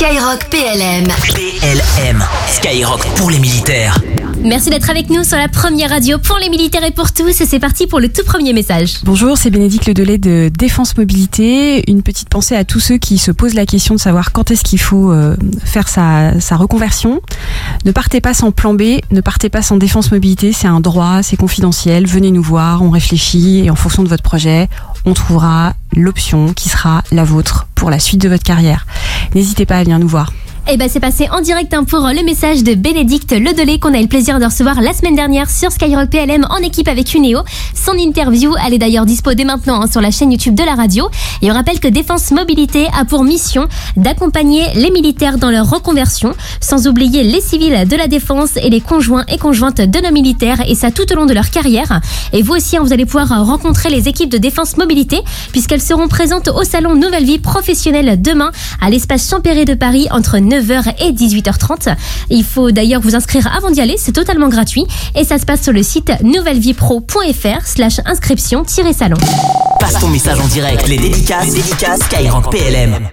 Skyrock PLM. PLM. Skyrock pour les militaires. Merci d'être avec nous sur la première radio pour les militaires et pour tous. Et c'est parti pour le tout premier message. Bonjour, c'est Bénédicte Ledelay de Défense Mobilité. Une petite pensée à tous ceux qui se posent la question de savoir quand est-ce qu'il faut euh, faire sa, sa reconversion. Ne partez pas sans plan B, ne partez pas sans Défense Mobilité. C'est un droit, c'est confidentiel. Venez nous voir, on réfléchit et en fonction de votre projet, on trouvera l'option qui sera la vôtre pour la suite de votre carrière. N'hésitez pas à venir nous voir. Et ben c'est passé en direct hein, pour le message de Bénédicte Ledelay qu'on a eu le plaisir de recevoir la semaine dernière sur Skyrock PLM en équipe avec Unéo. Son interview, elle est d'ailleurs dispo dès maintenant hein, sur la chaîne YouTube de la radio. Et on rappelle que Défense Mobilité a pour mission d'accompagner les militaires dans leur reconversion, sans oublier les civils de la défense et les conjoints et conjointes de nos militaires, et ça tout au long de leur carrière. Et vous aussi, hein, vous allez pouvoir rencontrer les équipes de Défense Mobilité, puisqu'elles seront présentes au salon Nouvelle Vie Professionnelle demain à l'espace Champéret de Paris entre 9h et 18h30. Il faut d'ailleurs vous inscrire avant d'y aller, c'est totalement gratuit et ça se passe sur le site nouvelleviepro.fr slash inscription-salon. Passe ton message en direct. Les dédicaces, dédicaces Skyrock PLM.